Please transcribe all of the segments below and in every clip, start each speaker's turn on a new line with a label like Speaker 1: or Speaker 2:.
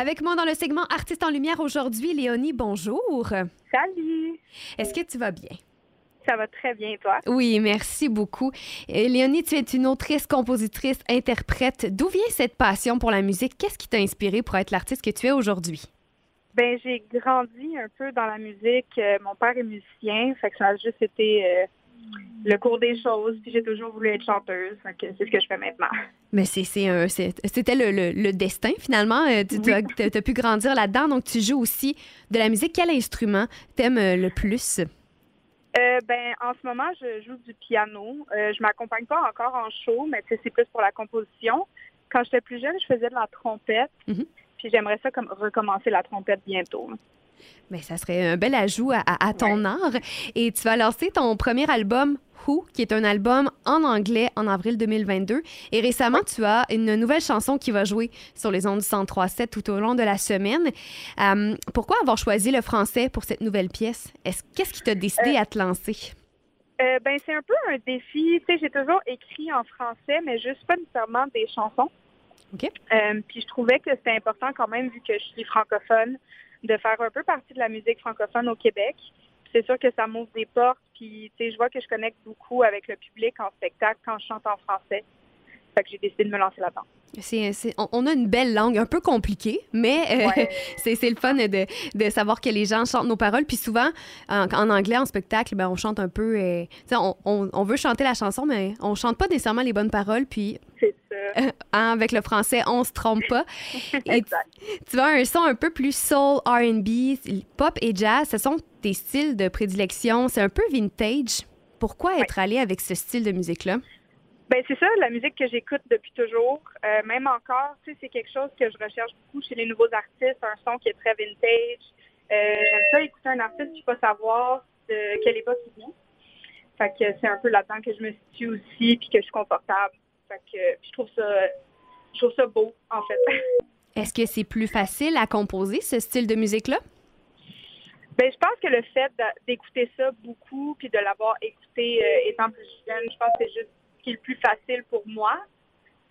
Speaker 1: Avec moi dans le segment Artistes en lumière aujourd'hui, Léonie, bonjour.
Speaker 2: Salut!
Speaker 1: Est-ce que tu vas bien?
Speaker 2: Ça va très bien, toi?
Speaker 1: Oui, merci beaucoup. Et Léonie, tu es une autrice, compositrice, interprète. D'où vient cette passion pour la musique? Qu'est-ce qui t'a inspiré pour être l'artiste que tu es aujourd'hui?
Speaker 2: Ben, j'ai grandi un peu dans la musique. Euh, mon père est musicien, fait que ça a juste été euh, le cours des choses. Puis j'ai toujours voulu être chanteuse, c'est ce que je fais maintenant.
Speaker 1: Mais c'est, c'est un- c'est- c'était le, le- le destin finalement. Euh, Tu as, t'as pu grandir là-dedans, donc tu joues aussi de la musique. Quel instrument t'aimes euh, le plus?
Speaker 2: Euh, ben, en ce moment, je joue du piano. Euh, je m'accompagne pas encore en show, mais c'est plus pour la composition. Quand j'étais plus jeune, je faisais de la trompette.
Speaker 1: Mhm.
Speaker 2: Puis j'aimerais ça comme recommencer la trompette bientôt.
Speaker 1: Ben, ça serait un bel ajout à, ton art. Et tu vas lancer ton premier album, Who, qui est un album en anglais en avril 2022. Et récemment, tu as une nouvelle chanson qui va jouer sur les ondes du 103.7 tout au long de la semaine. Euh, pourquoi avoir choisi le français pour cette nouvelle pièce? Est-ce, qu'est-ce qui t'a décidé à te lancer?
Speaker 2: Euh, ben, c'est un peu un défi. Tu sais, j'ai toujours écrit en français, mais juste pas nécessairement des chansons.
Speaker 1: OK.
Speaker 2: Euh, puis je trouvais que c'était important quand même, vu que je suis francophone, de faire un peu partie de la musique francophone au Québec. C'est sûr que ça m'ouvre des portes. Puis, tu sais, je vois que je connecte beaucoup avec le public en spectacle quand je chante en français. Fait que j'ai décidé de me lancer là-dedans.
Speaker 1: C'est, c'est- on, a une belle langue, un peu compliquée, mais euh,
Speaker 2: Ouais.
Speaker 1: c'est, c'est le fun de, de savoir que les gens chantent nos paroles. Puis souvent, en, en anglais, en spectacle, ben, on chante un peu. euh, on, on- on veut chanter la chanson, mais on chante pas nécessairement les bonnes paroles. Puis
Speaker 2: C'est.
Speaker 1: Hein, avec le français, on se trompe pas. Et tu,
Speaker 2: Exact.
Speaker 1: tu as un son un peu plus soul, RB, pop et jazz. Ce sont tes styles de prédilection. C'est un peu vintage. Pourquoi être allé avec ce style de musique-là?
Speaker 2: Ben c'est ça, la musique que j'écoute depuis toujours. Euh, même encore, tu sais, c'est quelque chose que je recherche beaucoup chez les nouveaux artistes, un son qui est très vintage. Euh, J'aime ça écouter un artiste qui pas savoir de quelle époque il vient. Fait que c'est un peu là-dedans que je me situe aussi, puis que je suis confortable. Fait que puis je trouve ça, je trouve ça beau en fait.
Speaker 1: Est-ce que c'est plus facile à composer ce style de musique-là?
Speaker 2: Ben, je pense que le fait d'écouter ça beaucoup, puis de l'avoir écouté euh, étant plus jeune, je pense que c'est juste ce qui est le plus facile pour moi.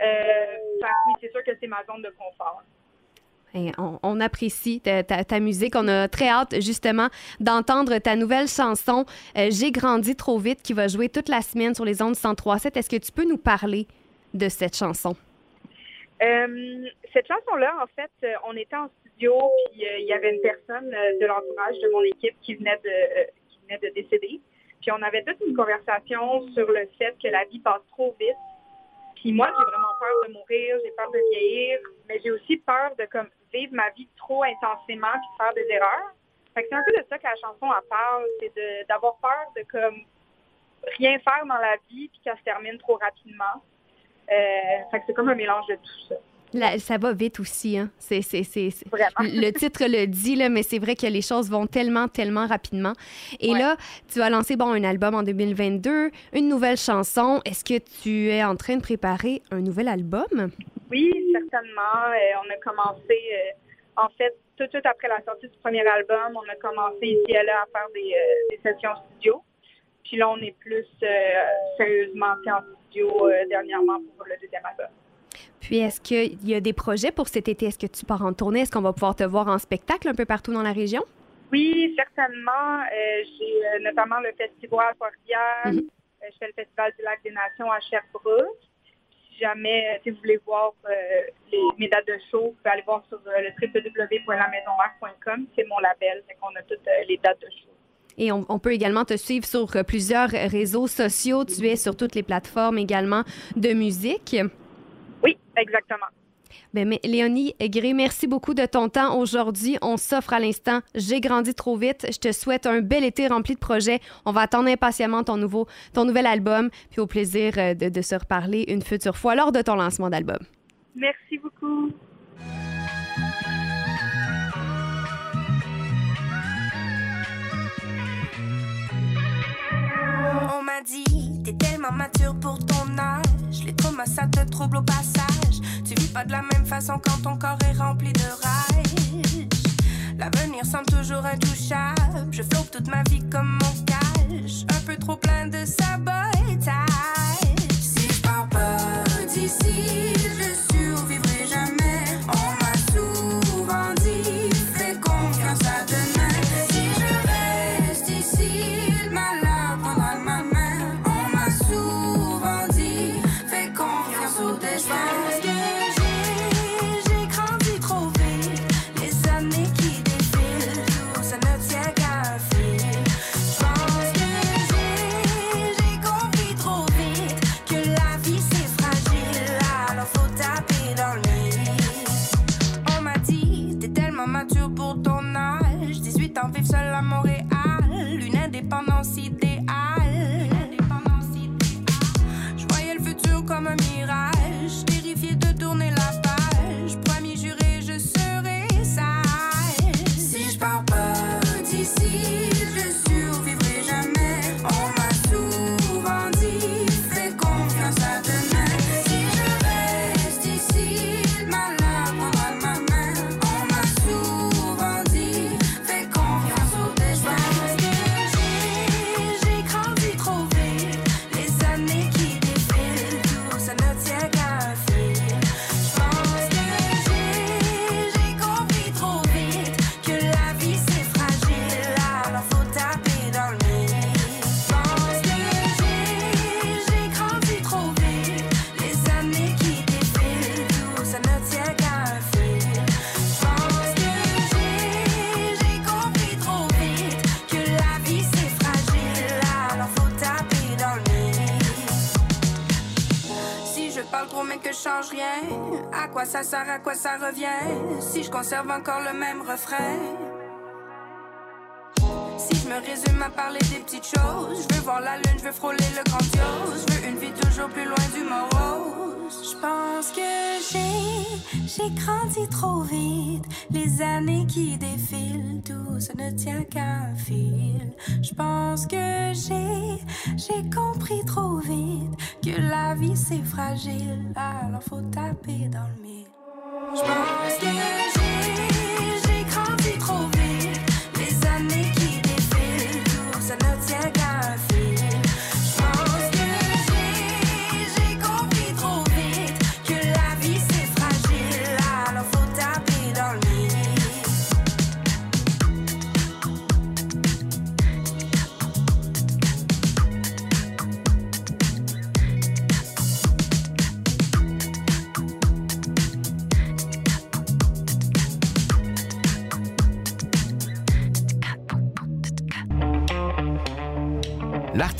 Speaker 2: Euh, fait que oui, c'est sûr que c'est ma zone de confort.
Speaker 1: Et on, on apprécie ta, ta- ta musique. On a très hâte, justement, d'entendre ta nouvelle chanson euh, J'ai grandi trop vite qui va jouer toute la semaine sur les ondes 103.7. Est-ce que tu peux nous parler de cette chanson?
Speaker 2: Euh, cette chanson-là, en fait, euh, on était en studio, puis euh, il y avait une personne de l'entourage de mon équipe qui venait de, qui venait de décéder. Puis on avait toute une conversation sur le fait que la vie passe trop vite. Puis moi, j'ai vraiment peur de mourir, j'ai peur de vieillir, mais j'ai aussi peur de comme vivre ma vie trop intensément puis de faire des erreurs. Fait que c'est un peu de ça que la chanson elle parle, c'est d'avoir peur de comme rien faire dans la vie puis qu'elle se termine trop rapidement. Euh, fait que c'est comme un mélange de tout ça.
Speaker 1: Ça va vite aussi. Hein? C'est, c'est- c'est- c'est-
Speaker 2: Vraiment.
Speaker 1: Le titre le dit, là, mais c'est vrai que les choses vont tellement, tellement rapidement. Et
Speaker 2: Ouais.
Speaker 1: là, tu as lancé bon, un album en 2022, une nouvelle chanson. Est-ce que tu es en train de préparer un nouvel album?
Speaker 2: Oui, certainement. Euh, on a commencé, euh, en fait, tout de suite après la sortie du premier album, on a commencé ici et là à faire des, euh, des sessions studio. Puis là, on est plus sérieusement en studio euh, dernièrement pour le deuxième album.
Speaker 1: Puis, est-ce qu'il y a des projets pour cet été? Est-ce que tu pars en tournée? Est-ce qu'on va pouvoir te voir en spectacle un peu partout dans la région?
Speaker 2: Oui, certainement. Euh, J'ai euh, notamment le festival.
Speaker 1: Mhm.
Speaker 2: Euh, je fais le festival du Lac des Nations à Sherbrooke. Si jamais si vous voulez voir euh, les, mes dates de show, vous pouvez aller voir sur le www.lamaisonmère.com. C'est mon label, fait qu'on a toutes les dates de show.
Speaker 1: Et on, on peut également te suivre sur euh, plusieurs réseaux sociaux. Tu es sur toutes les plateformes également de musique.
Speaker 2: Oui, exactement.
Speaker 1: Ben, mais Léonie Gray, merci beaucoup de ton temps aujourd'hui. On s'offre à l'instant J'ai grandi trop vite. Je te souhaite un bel été rempli de projets. On va attendre impatiemment ton, nouveau, ton nouvel album, puis au plaisir euh, de, de se reparler une future fois lors de ton lancement d'album.
Speaker 2: Merci beaucoup.
Speaker 3: Tellement mature pour ton âge. Les traumas, ça te trouble au passage. Tu vis pas de la même façon quand ton corps est rempli de rage. L'avenir semble toujours intouchable. Je flotte toute ma vie comme mon cache. Un peu trop plein de sabotage. Si je pars pas On m'a dit, t'es tellement mature pour ton âge. 18 ans, vivre seul à Montréal. Une indépendance idéale. À quoi ça sert, à quoi ça revient Si je conserve encore le même refrain? Si je me résume à parler des petites choses, je veux voir la lune, je veux frôler le grandiose, je veux une vie toujours plus loin du morose. Je pense que j'ai, j'ai grandi trop vite, les années qui défilent, tout ça ne tient qu'à un fil. Je pense que j'ai, j'ai compris trop vite que la vie c'est fragile, alors faut taper dans le mille. Je pense que